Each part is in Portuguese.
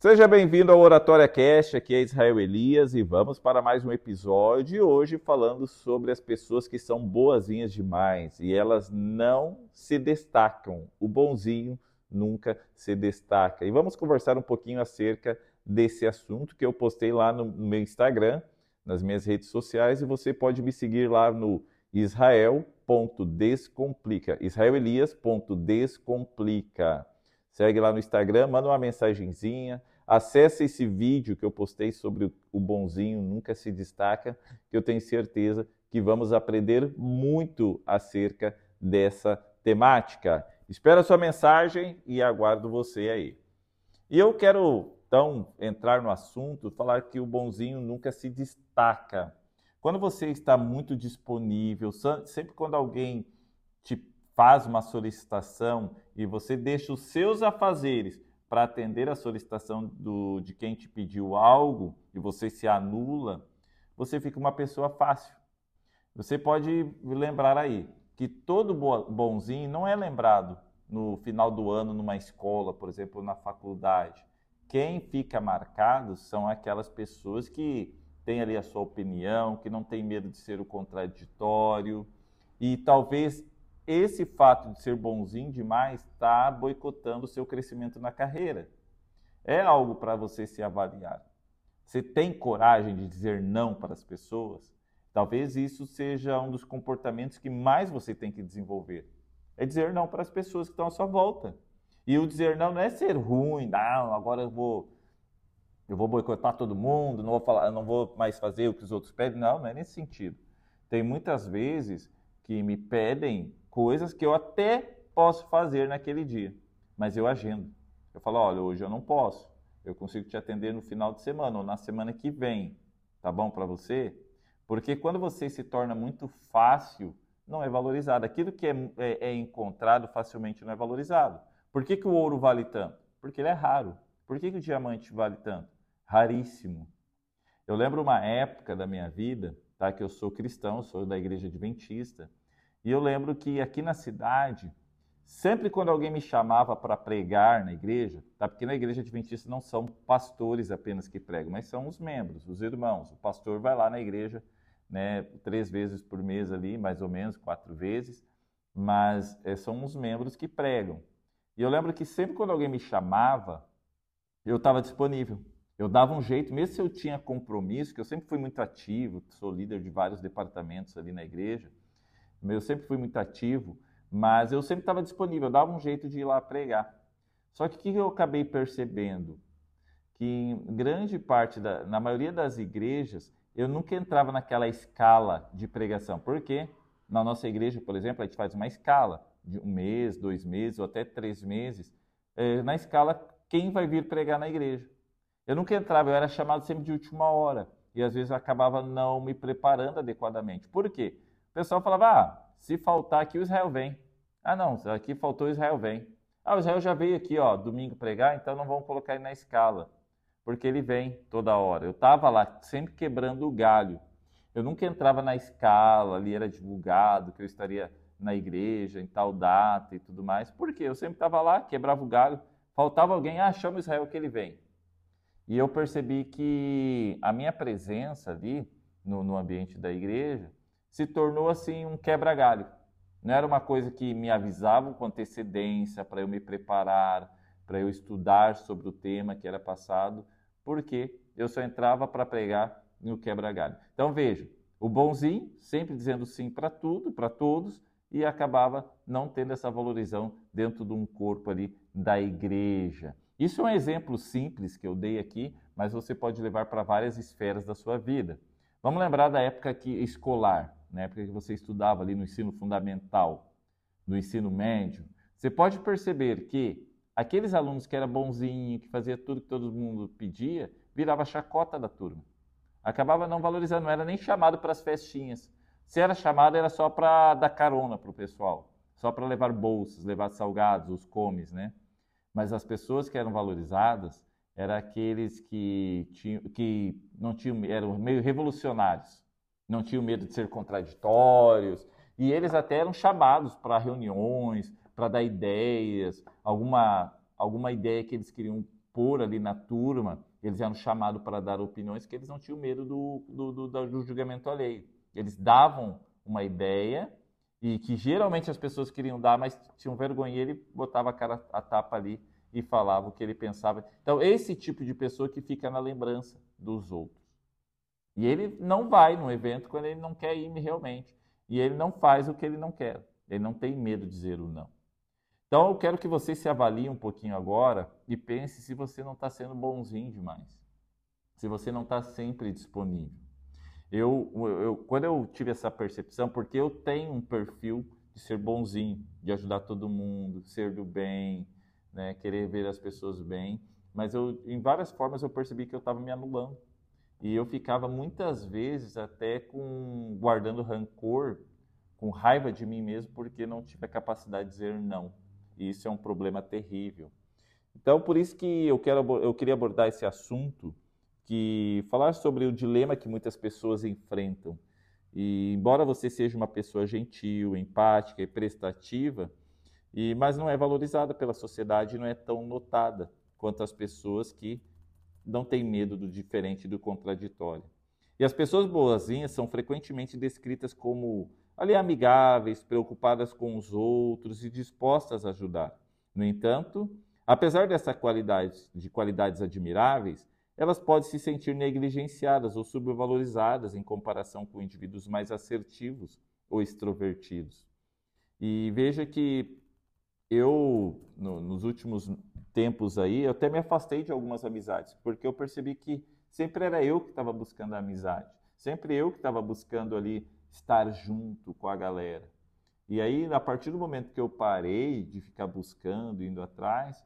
Seja bem-vindo ao Oratória Cast, aqui é Israel Elias e vamos para mais um episódio hoje falando sobre as pessoas que são boazinhas demais e elas não se destacam. O bonzinho nunca se destaca. E vamos conversar um pouquinho acerca desse assunto que eu postei lá no meu Instagram, nas minhas redes sociais e você pode me seguir lá no israel.descomplica, israelelias.descomplica. Segue lá no Instagram, manda uma mensagenzinha, acesse esse vídeo que eu postei sobre o bonzinho nunca se destaca, que eu tenho certeza que vamos aprender muito acerca dessa temática. Espero a sua mensagem e aguardo você aí. E eu quero então entrar no assunto, falar que o bonzinho nunca se destaca. Quando você está muito disponível, sempre quando alguém te faz uma solicitação e você deixa os seus afazeres para atender a solicitação do, de quem te pediu algo e você se anula, você fica uma pessoa fácil. Você pode lembrar aí que todo bonzinho não é lembrado no final do ano numa escola, por exemplo, na faculdade. Quem fica marcado são aquelas pessoas que têm ali a sua opinião, que não tem medo de ser o contraditório e talvez esse fato de ser bonzinho demais está boicotando o seu crescimento na carreira. É algo para você se avaliar. Você tem coragem de dizer não para as pessoas? Talvez isso seja um dos comportamentos que mais você tem que desenvolver. É dizer não para as pessoas que estão à sua volta. E o dizer não não é ser ruim, não, agora eu vou eu vou boicotar todo mundo, não vou falar, não vou mais fazer o que os outros pedem. Não, não é nesse sentido. Tem muitas vezes que me pedem coisas que eu até posso fazer naquele dia, mas eu agendo. Eu falo, olha, hoje eu não posso. Eu consigo te atender no final de semana ou na semana que vem. Tá bom para você? Porque quando você se torna muito fácil, não é valorizado. Aquilo que é, é, é encontrado facilmente não é valorizado. Por que, que o ouro vale tanto? Porque ele é raro. Por que, que o diamante vale tanto? Raríssimo. Eu lembro uma época da minha vida, tá, que eu sou cristão, sou da igreja adventista, e eu lembro que aqui na cidade, sempre quando alguém me chamava para pregar na igreja, tá? porque na igreja adventista não são pastores apenas que pregam, mas são os membros, os irmãos. O pastor vai lá na igreja né, três vezes por mês ali, mais ou menos, quatro vezes, mas é, são os membros que pregam. E eu lembro que sempre quando alguém me chamava, eu estava disponível. Eu dava um jeito, mesmo se eu tinha compromisso, que eu sempre fui muito ativo, sou líder de vários departamentos ali na igreja, eu sempre fui muito ativo, mas eu sempre estava disponível, dava um jeito de ir lá pregar. Só que o que eu acabei percebendo? Que em grande parte, da, na maioria das igrejas, eu nunca entrava naquela escala de pregação. Por quê? Na nossa igreja, por exemplo, a gente faz uma escala de um mês, dois meses ou até três meses. É, na escala, quem vai vir pregar na igreja? Eu nunca entrava, eu era chamado sempre de última hora. E às vezes acabava não me preparando adequadamente. Por quê? Pessoal falava, ah, se faltar aqui, o Israel vem. Ah, não, aqui faltou o Israel vem. Ah, o Israel já veio aqui, ó, domingo pregar, então não vamos colocar ele na escala, porque ele vem toda hora. Eu estava lá sempre quebrando o galho. Eu nunca entrava na escala, ali era divulgado que eu estaria na igreja em tal data e tudo mais. Por quê? Eu sempre estava lá, quebrava o galho, faltava alguém, ah, chama o Israel que ele vem. E eu percebi que a minha presença ali no, no ambiente da igreja se tornou assim um quebra-galho. Não era uma coisa que me avisavam com antecedência para eu me preparar, para eu estudar sobre o tema que era passado, porque eu só entrava para pregar no quebra-galho. Então veja, o bonzinho sempre dizendo sim para tudo, para todos, e acabava não tendo essa valorização dentro de um corpo ali da igreja. Isso é um exemplo simples que eu dei aqui, mas você pode levar para várias esferas da sua vida. Vamos lembrar da época que, escolar na época que você estudava ali no ensino fundamental, no ensino médio, você pode perceber que aqueles alunos que era bonzinho, que fazia tudo que todo mundo pedia, virava chacota da turma. Acabava não valorizando, não era nem chamado para as festinhas. Se era chamado, era só para dar carona para o pessoal, só para levar bolsas, levar salgados, os comes, né? Mas as pessoas que eram valorizadas eram aqueles que, tinham, que não tinham, eram meio revolucionários não tinham medo de ser contraditórios, e eles até eram chamados para reuniões, para dar ideias, alguma, alguma ideia que eles queriam expor ali na turma, eles eram chamados para dar opiniões, que eles não tinham medo do, do, do, do julgamento alheio. Eles davam uma ideia e que geralmente as pessoas queriam dar, mas tinham vergonha e ele botava a cara a tapa ali e falava o que ele pensava. Então, esse tipo de pessoa que fica na lembrança dos outros. E ele não vai no evento quando ele não quer ir realmente. E ele não faz o que ele não quer. Ele não tem medo de dizer o não. Então, eu quero que você se avalie um pouquinho agora e pense se você não está sendo bonzinho demais. Se você não está sempre disponível. Eu, eu, quando eu tive essa percepção, porque eu tenho um perfil de ser bonzinho, de ajudar todo mundo, ser do bem, né, querer ver as pessoas bem, mas eu, em várias formas eu percebi que eu estava me anulando. E eu ficava muitas vezes até com guardando rancor, com raiva de mim mesmo, porque não tive a capacidade de dizer não. E isso é um problema terrível. Então, por isso que eu, quero, eu queria abordar esse assunto, que falar sobre o dilema que muitas pessoas enfrentam. E embora você seja uma pessoa gentil, empática e prestativa, e, mas não é valorizada pela sociedade, não é tão notada quanto as pessoas que não têm medo do diferente e do contraditório. E as pessoas boazinhas são frequentemente descritas como ali amigáveis, preocupadas com os outros e dispostas a ajudar. No entanto, apesar dessa qualidade de qualidades admiráveis, elas podem se sentir negligenciadas ou subvalorizadas em comparação com indivíduos mais assertivos ou extrovertidos. E veja que eu, no, nos últimos tempos aí, eu até me afastei de algumas amizades, porque eu percebi que sempre era eu que estava buscando a amizade, sempre eu que estava buscando ali estar junto com a galera. E aí, a partir do momento que eu parei de ficar buscando, indo atrás,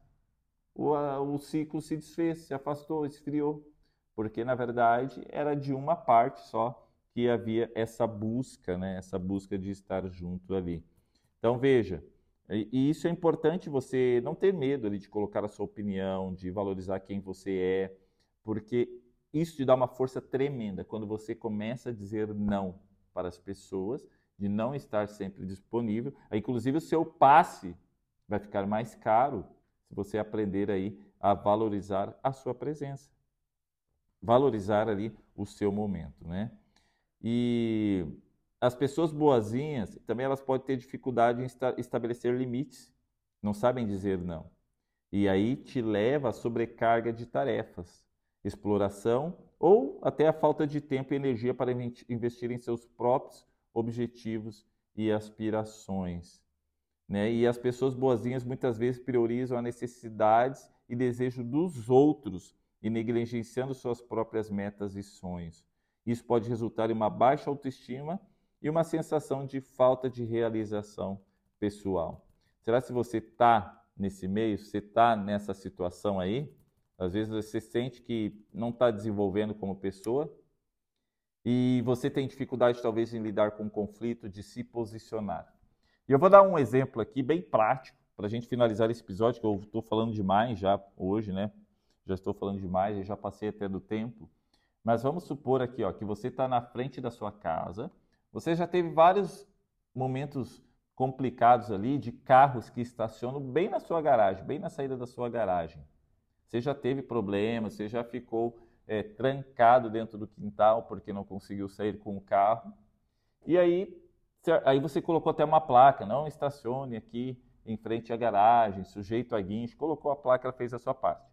o, a, o ciclo se desfez, se afastou, esfriou, porque na verdade era de uma parte só que havia essa busca, né? essa busca de estar junto ali. Então veja, e isso é importante você não ter medo ali, de colocar a sua opinião, de valorizar quem você é, porque isso te dá uma força tremenda quando você começa a dizer não para as pessoas, de não estar sempre disponível. Inclusive o seu passe vai ficar mais caro se você aprender aí a valorizar a sua presença. Valorizar ali o seu momento, né? E as pessoas boazinhas, também elas podem ter dificuldade em estabelecer limites, não sabem dizer não. E aí te leva a sobrecarga de tarefas, exploração ou até a falta de tempo e energia para investir em seus próprios objetivos e aspirações. Né? E as pessoas boazinhas muitas vezes priorizam as necessidades e desejos dos outros e negligenciando suas próprias metas e sonhos. Isso pode resultar em uma baixa autoestima e uma sensação de falta de realização pessoal. Será se você está nesse meio, você está nessa situação aí? Às vezes você sente que não está desenvolvendo como pessoa e você tem dificuldade talvez em lidar com o conflito, de se posicionar. E eu vou dar um exemplo aqui bem prático para a gente finalizar esse episódio, que eu estou falando demais já hoje, né? Já estou falando demais, já passei até do tempo. Mas vamos supor aqui ó, que você está na frente da sua casa você já teve vários momentos complicados ali de carros que estacionam bem na sua garagem, bem na saída da sua garagem. Você já teve problemas, você já ficou é, trancado dentro do quintal porque não conseguiu sair com o carro. E aí, aí você colocou até uma placa, não estacione aqui em frente à garagem, sujeito a guincho, colocou a placa, ela fez a sua parte.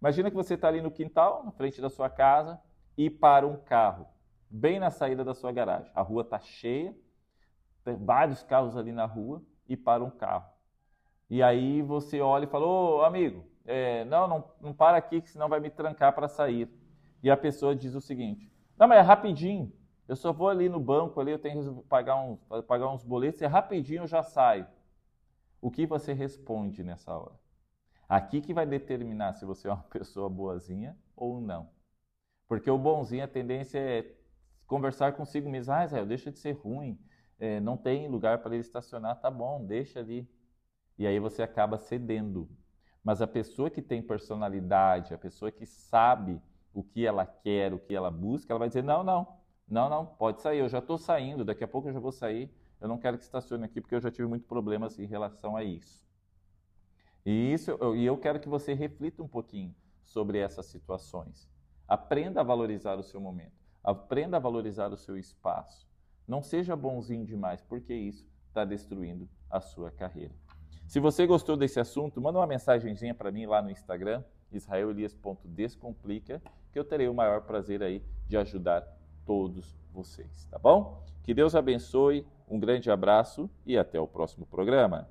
Imagina que você está ali no quintal, na frente da sua casa, e para um carro bem na saída da sua garagem. A rua está cheia, tem vários carros ali na rua e para um carro. E aí você olha e fala, ô amigo, é, não, não, não para aqui que senão vai me trancar para sair. E a pessoa diz o seguinte, não, mas é rapidinho, eu só vou ali no banco, ali eu tenho que pagar uns, pagar uns boletos, é rapidinho eu já saio. O que você responde nessa hora? Aqui que vai determinar se você é uma pessoa boazinha ou não. Porque o bonzinho, a tendência é conversar consigo mesmo. Ah, Israel, deixa de ser ruim. É, não tem lugar para ele estacionar, tá bom, deixa ali. E aí você acaba cedendo. Mas a pessoa que tem personalidade, a pessoa que sabe o que ela quer, o que ela busca, ela vai dizer: não, não, não, não, pode sair, eu já estou saindo, daqui a pouco eu já vou sair, eu não quero que estacione aqui porque eu já tive muitos problemas em relação a isso. E isso, e eu quero que você reflita um pouquinho sobre essas situações. Aprenda a valorizar o seu momento. Aprenda a valorizar o seu espaço. Não seja bonzinho demais, porque isso está destruindo a sua carreira. Se você gostou desse assunto, manda uma mensagenzinha para mim lá no Instagram, israelias.descomplica, que eu terei o maior prazer aí de ajudar todos vocês, tá bom? Que Deus abençoe, um grande abraço e até o próximo programa.